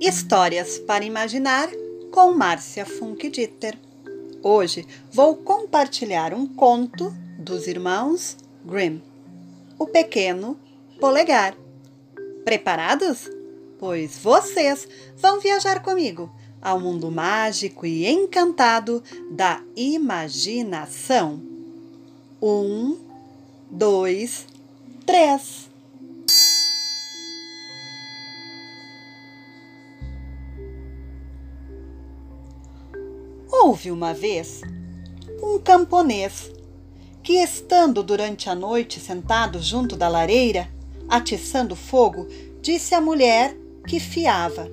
Histórias para Imaginar com Márcia Funk Dieter. Hoje vou compartilhar um conto dos irmãos Grimm, O Pequeno Polegar. Preparados? Pois vocês vão viajar comigo ao mundo mágico e encantado da imaginação. Um, dois, três. Houve uma vez um camponês que, estando durante a noite sentado junto da lareira, atiçando fogo, disse à mulher que fiava: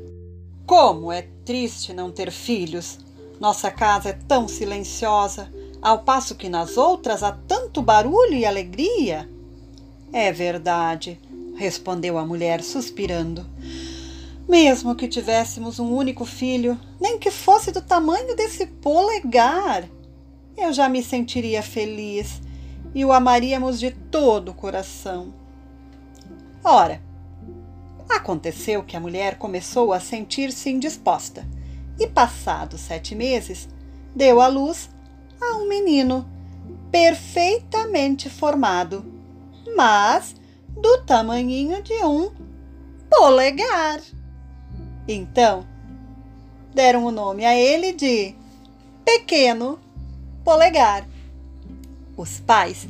Como é triste não ter filhos! Nossa casa é tão silenciosa, ao passo que nas outras há tanto barulho e alegria. É verdade, respondeu a mulher, suspirando. Mesmo que tivéssemos um único filho, nem que fosse do tamanho desse polegar, eu já me sentiria feliz e o amaríamos de todo o coração. Ora, aconteceu que a mulher começou a sentir-se indisposta e, passados sete meses, deu à luz a um menino perfeitamente formado, mas do tamanhinho de um polegar. Então, deram o nome a ele de Pequeno Polegar. Os pais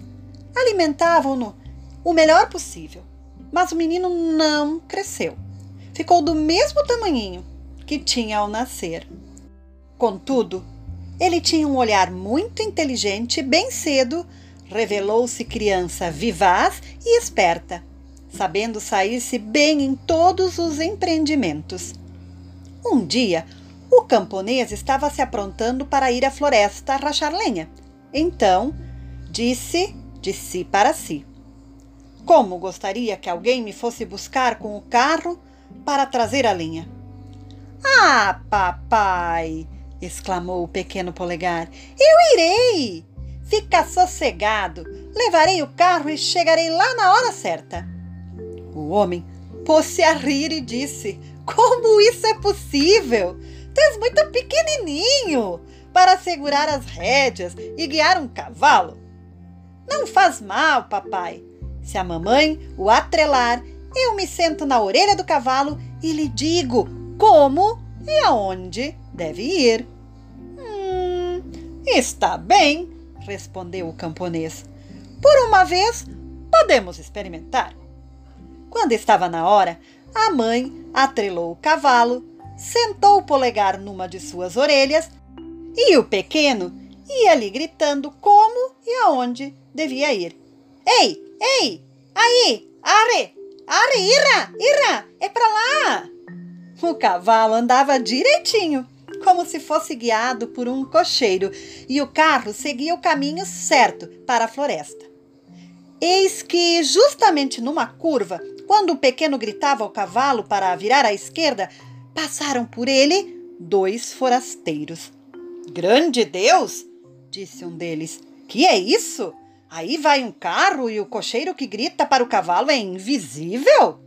alimentavam-no o melhor possível, mas o menino não cresceu. Ficou do mesmo tamanhinho que tinha ao nascer. Contudo, ele tinha um olhar muito inteligente e bem cedo revelou-se criança vivaz e esperta, sabendo sair-se bem em todos os empreendimentos. Um dia, o camponês estava se aprontando para ir à floresta rachar lenha. Então, disse de si para si: Como gostaria que alguém me fosse buscar com o carro para trazer a lenha. Ah, papai! exclamou o pequeno polegar. Eu irei! Fica sossegado, levarei o carro e chegarei lá na hora certa. O homem pôs-se a rir e disse: como isso é possível? Tu és muito pequenininho para segurar as rédeas e guiar um cavalo. Não faz mal, papai. Se a mamãe o atrelar, eu me sento na orelha do cavalo e lhe digo como e aonde deve ir. Hum, está bem, respondeu o camponês. Por uma vez, podemos experimentar. Quando estava na hora, a mãe atrelou o cavalo, sentou o polegar numa de suas orelhas e o pequeno ia lhe gritando como e aonde devia ir. Ei, ei, aí, are, are, ira, ira, é pra lá. O cavalo andava direitinho, como se fosse guiado por um cocheiro, e o carro seguia o caminho certo para a floresta. Eis que, justamente numa curva, quando o pequeno gritava ao cavalo para virar à esquerda, passaram por ele dois forasteiros. Grande Deus! disse um deles. Que é isso? Aí vai um carro e o cocheiro que grita para o cavalo é invisível?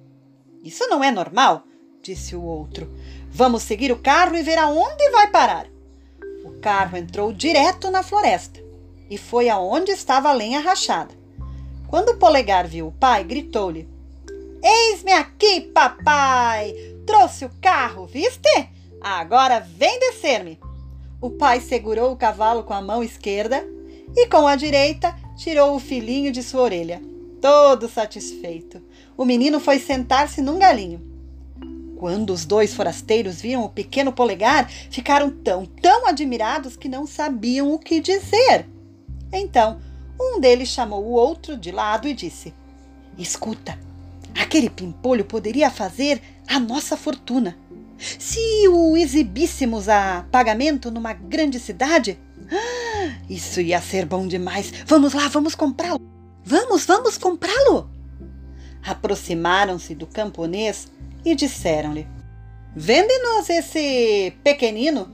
Isso não é normal, disse o outro. Vamos seguir o carro e ver aonde vai parar. O carro entrou direto na floresta e foi aonde estava a lenha rachada. Quando o polegar viu o pai, gritou-lhe: Eis-me aqui, papai! Trouxe o carro, viste? Agora vem descer-me. O pai segurou o cavalo com a mão esquerda e com a direita tirou o filhinho de sua orelha. Todo satisfeito, o menino foi sentar-se num galinho. Quando os dois forasteiros viram o pequeno polegar, ficaram tão, tão admirados que não sabiam o que dizer. Então, um deles chamou o outro de lado e disse: Escuta, Aquele pimpolho poderia fazer a nossa fortuna. Se o exibíssemos a pagamento numa grande cidade, ah, isso ia ser bom demais. Vamos lá, vamos comprá-lo. Vamos, vamos comprá-lo. Aproximaram-se do camponês e disseram-lhe: Vende-nos esse pequenino.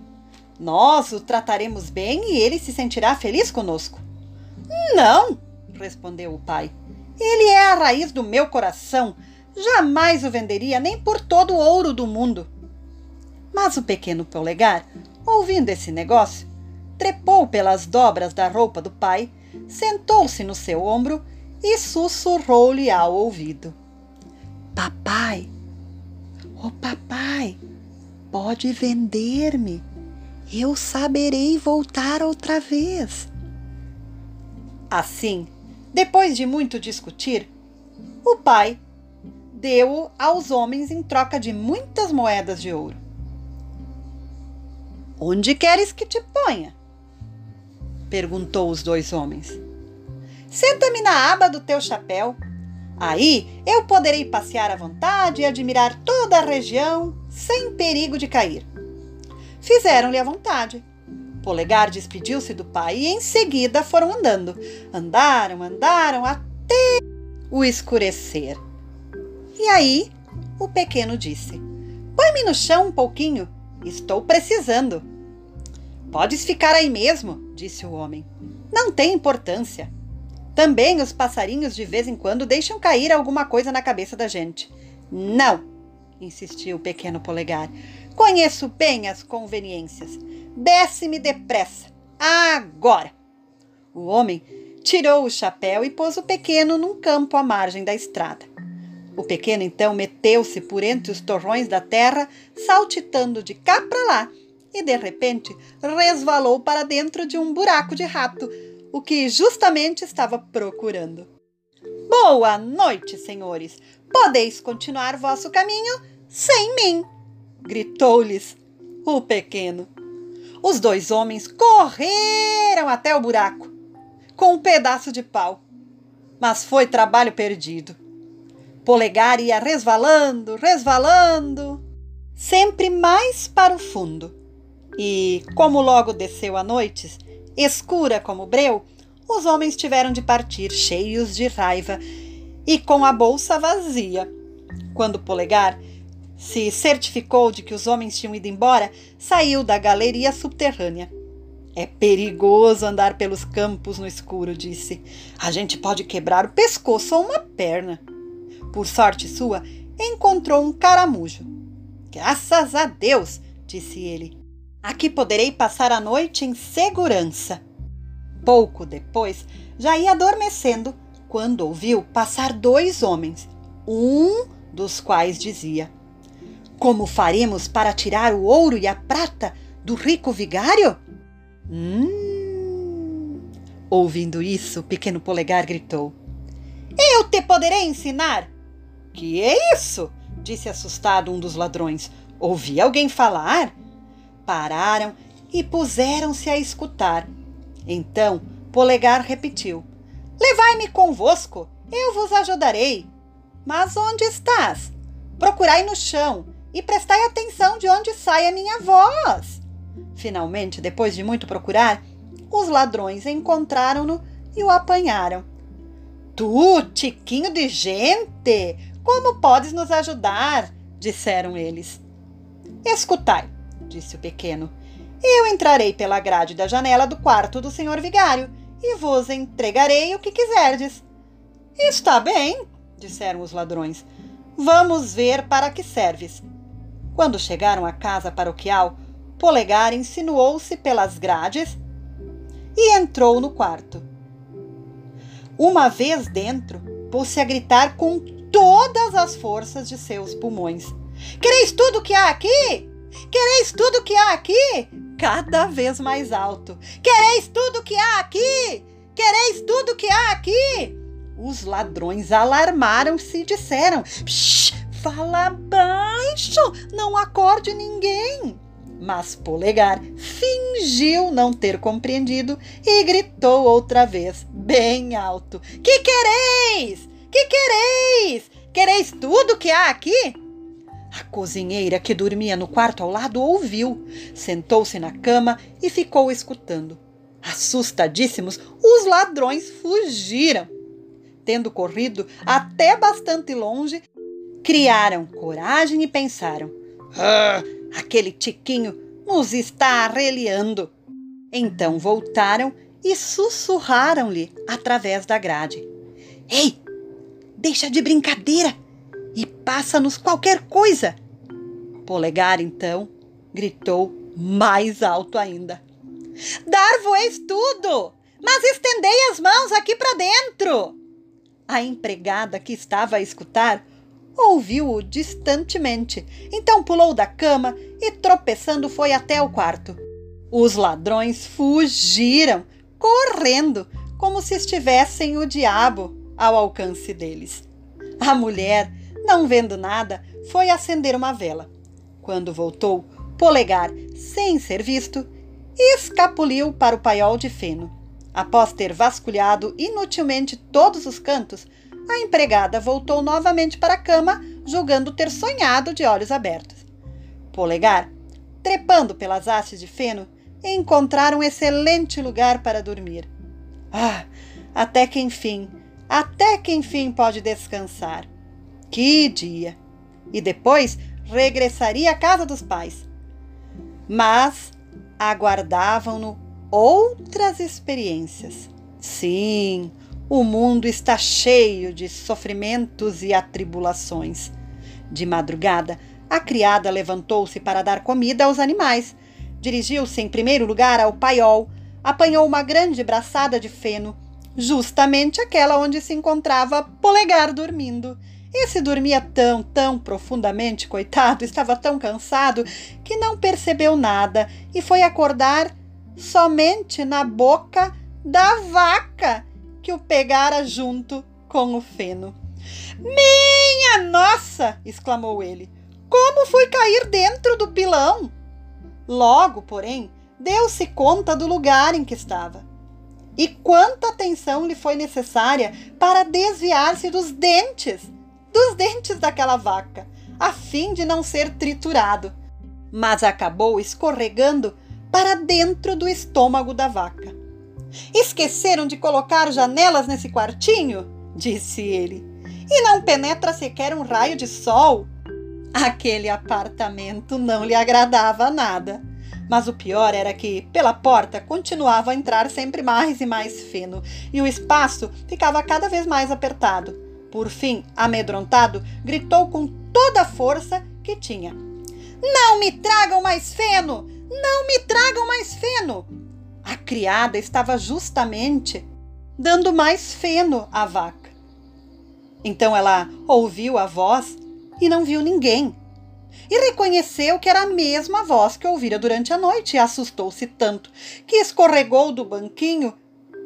Nós o trataremos bem e ele se sentirá feliz conosco. Não, respondeu o pai. Ele é a raiz do meu coração. Jamais o venderia nem por todo o ouro do mundo. Mas o pequeno polegar, ouvindo esse negócio, trepou pelas dobras da roupa do pai, sentou-se no seu ombro e sussurrou-lhe ao ouvido: Papai, oh papai, pode vender-me. Eu saberei voltar outra vez. Assim, depois de muito discutir, o pai deu-o aos homens em troca de muitas moedas de ouro. Onde queres que te ponha? perguntou os dois homens. Senta-me na aba do teu chapéu. Aí eu poderei passear à vontade e admirar toda a região sem perigo de cair. Fizeram-lhe à vontade. Polegar despediu-se do pai e em seguida foram andando. Andaram, andaram até o escurecer. E aí o pequeno disse: Põe-me no chão um pouquinho, estou precisando. Podes ficar aí mesmo, disse o homem. Não tem importância. Também os passarinhos de vez em quando deixam cair alguma coisa na cabeça da gente. Não, insistiu o pequeno polegar. Conheço bem as conveniências. Desce-me depressa. Agora! O homem tirou o chapéu e pôs o pequeno num campo à margem da estrada. O pequeno então meteu-se por entre os torrões da terra, saltitando de cá para lá e de repente resvalou para dentro de um buraco de rato, o que justamente estava procurando. Boa noite, senhores. Podeis continuar vosso caminho sem mim, gritou-lhes o pequeno. Os dois homens correram até o buraco com um pedaço de pau, mas foi trabalho perdido. Polegar ia resvalando, resvalando, sempre mais para o fundo e, como logo desceu a noite, escura como breu, os homens tiveram de partir cheios de raiva e com a bolsa vazia. Quando Polegar se certificou de que os homens tinham ido embora, saiu da galeria subterrânea. É perigoso andar pelos campos no escuro, disse. A gente pode quebrar o pescoço ou uma perna. Por sorte sua, encontrou um caramujo. Graças a Deus, disse ele. Aqui poderei passar a noite em segurança. Pouco depois, já ia adormecendo quando ouviu passar dois homens, um dos quais dizia: Como faremos para tirar o ouro e a prata do rico vigário? Hum. Ouvindo isso, o pequeno polegar gritou: Eu te poderei ensinar. Que é isso? disse assustado um dos ladrões. Ouvi alguém falar? pararam e puseram-se a escutar. Então Polegar repetiu: Levai-me convosco, eu vos ajudarei. Mas onde estás? Procurai no chão e prestai atenção de onde sai a minha voz. Finalmente, depois de muito procurar, os ladrões encontraram-no e o apanharam. Tu, tiquinho de gente, como podes nos ajudar? disseram eles. Escutai, disse o pequeno. Eu entrarei pela grade da janela do quarto do senhor vigário e vos entregarei o que quiserdes. Está bem, disseram os ladrões. Vamos ver para que serves. Quando chegaram à casa paroquial, Polegar insinuou-se pelas grades e entrou no quarto. Uma vez dentro, pôs-se a gritar com todas as forças de seus pulmões: Quereis tudo que há aqui? Quereis tudo que há aqui? Cada vez mais alto. Quereis tudo que há aqui? Quereis tudo que há aqui? Os ladrões alarmaram-se e disseram: Psh, fala baixo, não acorde ninguém. Mas Polegar fingiu não ter compreendido e gritou outra vez, bem alto: Que quereis? Que quereis? Quereis tudo que há aqui? A cozinheira, que dormia no quarto ao lado, ouviu, sentou-se na cama e ficou escutando. Assustadíssimos, os ladrões fugiram. Tendo corrido até bastante longe, criaram coragem e pensaram: ah, aquele tiquinho nos está arreliando. Então voltaram e sussurraram-lhe através da grade: Ei, deixa de brincadeira! e passa-nos qualquer coisa. Polegar, então, gritou mais alto ainda. Dar voeis tudo, mas estendei as mãos aqui para dentro. A empregada que estava a escutar ouviu-o distantemente, então pulou da cama e, tropeçando, foi até o quarto. Os ladrões fugiram, correndo, como se estivessem o diabo ao alcance deles. A mulher, não vendo nada, foi acender uma vela. Quando voltou, Polegar, sem ser visto, escapuliu para o paiol de feno. Após ter vasculhado inutilmente todos os cantos, a empregada voltou novamente para a cama, julgando ter sonhado de olhos abertos. Polegar, trepando pelas hastes de feno, encontraram um excelente lugar para dormir. Ah, até que enfim, até que enfim pode descansar. Que dia! E depois regressaria à casa dos pais. Mas aguardavam-no outras experiências. Sim, o mundo está cheio de sofrimentos e atribulações. De madrugada, a criada levantou-se para dar comida aos animais. Dirigiu-se em primeiro lugar ao paiol, apanhou uma grande braçada de feno, justamente aquela onde se encontrava Polegar dormindo. Esse dormia tão, tão profundamente, coitado, estava tão cansado que não percebeu nada e foi acordar somente na boca da vaca que o pegara junto com o feno. Minha nossa! exclamou ele. Como fui cair dentro do pilão? Logo, porém, deu-se conta do lugar em que estava. E quanta atenção lhe foi necessária para desviar-se dos dentes, dos dentes daquela vaca, a fim de não ser triturado. Mas acabou escorregando para dentro do estômago da vaca. Esqueceram de colocar janelas nesse quartinho? disse ele. E não penetra sequer um raio de sol. Aquele apartamento não lhe agradava nada. Mas o pior era que, pela porta, continuava a entrar sempre mais e mais feno, e o espaço ficava cada vez mais apertado. Por fim, amedrontado, gritou com toda a força que tinha: Não me tragam mais feno! Não me tragam mais feno! A criada estava justamente dando mais feno à vaca. Então ela ouviu a voz e não viu ninguém. E reconheceu que era a mesma voz que ouvira durante a noite e assustou-se tanto que escorregou do banquinho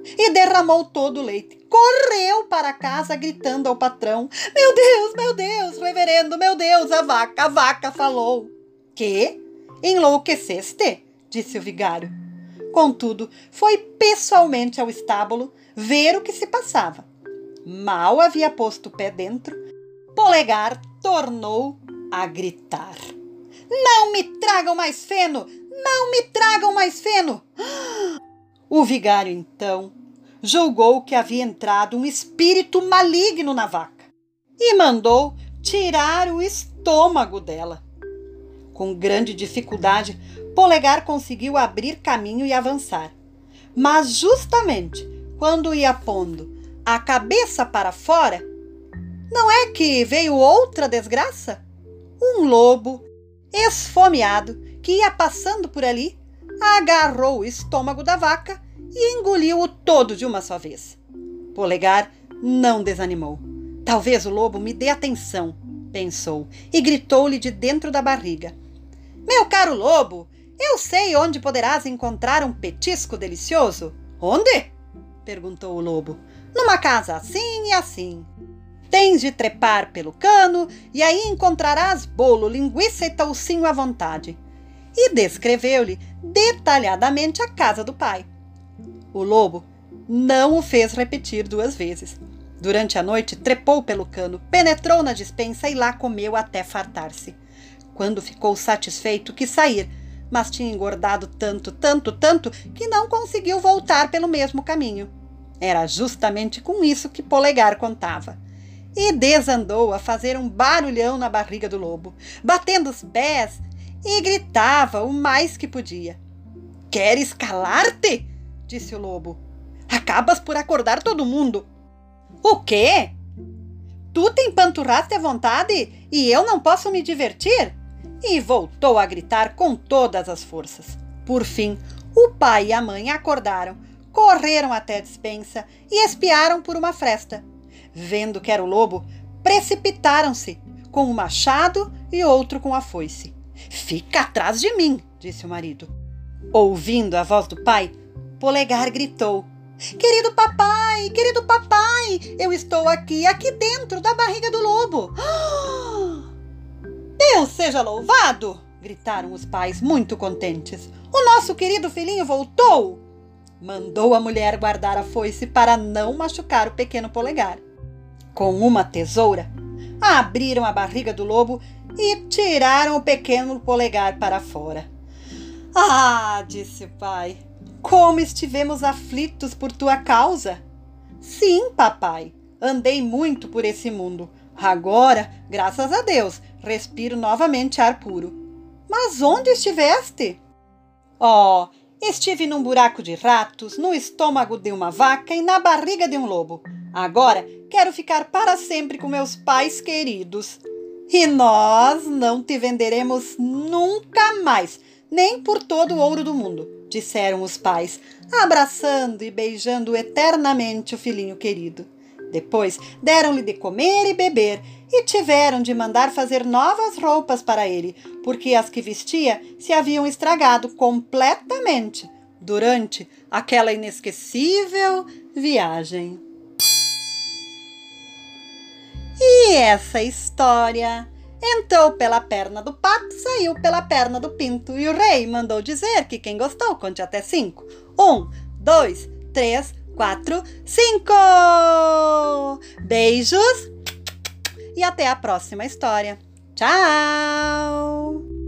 e derramou todo o leite. Correu para casa gritando ao patrão: Meu Deus, meu Deus, reverendo, meu Deus, a vaca, a vaca falou. Que? Enlouqueceste? disse o vigário. Contudo, foi pessoalmente ao estábulo ver o que se passava. Mal havia posto o pé dentro, Polegar tornou a gritar: Não me tragam mais feno! Não me tragam mais feno! O vigário, então, julgou que havia entrado um espírito maligno na vaca e mandou tirar o estômago dela. Com grande dificuldade, Polegar conseguiu abrir caminho e avançar. Mas justamente quando ia pondo a cabeça para fora, não é que veio outra desgraça? Um lobo esfomeado que ia passando por ali agarrou o estômago da vaca e engoliu-o todo de uma só vez. Polegar não desanimou. Talvez o lobo me dê atenção, pensou, e gritou-lhe de dentro da barriga: Meu caro lobo, eu sei onde poderás encontrar um petisco delicioso. Onde? perguntou o lobo. Numa casa assim e assim. Tens de trepar pelo cano e aí encontrarás bolo, linguiça e toucinho à vontade. E descreveu-lhe detalhadamente a casa do pai. O lobo não o fez repetir duas vezes. Durante a noite, trepou pelo cano, penetrou na despensa e lá comeu até fartar-se. Quando ficou satisfeito, quis sair, mas tinha engordado tanto, tanto, tanto que não conseguiu voltar pelo mesmo caminho. Era justamente com isso que Polegar contava. E desandou a fazer um barulhão na barriga do lobo, batendo os pés e gritava o mais que podia. Queres calar-te? disse o lobo. Acabas por acordar todo mundo. O quê? Tu te empanturraste à vontade e eu não posso me divertir? E voltou a gritar com todas as forças. Por fim, o pai e a mãe acordaram, correram até a despensa e espiaram por uma fresta. Vendo que era o lobo, precipitaram-se, com o um machado e outro com a foice. Fica atrás de mim, disse o marido. Ouvindo a voz do pai, Polegar gritou: Querido papai, querido papai, eu estou aqui, aqui dentro da barriga do lobo. Deus seja louvado! gritaram os pais, muito contentes. O nosso querido filhinho voltou! Mandou a mulher guardar a foice para não machucar o pequeno polegar. Com uma tesoura, abriram a barriga do lobo e tiraram o pequeno polegar para fora. Ah, disse o pai, como estivemos aflitos por tua causa. Sim, papai, andei muito por esse mundo. Agora, graças a Deus, respiro novamente ar puro. Mas onde estiveste? Oh, estive num buraco de ratos, no estômago de uma vaca e na barriga de um lobo. Agora quero ficar para sempre com meus pais queridos. E nós não te venderemos nunca mais, nem por todo o ouro do mundo, disseram os pais, abraçando e beijando eternamente o filhinho querido. Depois deram-lhe de comer e beber e tiveram de mandar fazer novas roupas para ele, porque as que vestia se haviam estragado completamente durante aquela inesquecível viagem. E essa história entrou pela perna do pato, saiu pela perna do pinto, e o rei mandou dizer que quem gostou conte até cinco. Um, dois, três, quatro, cinco! Beijos e até a próxima história. Tchau!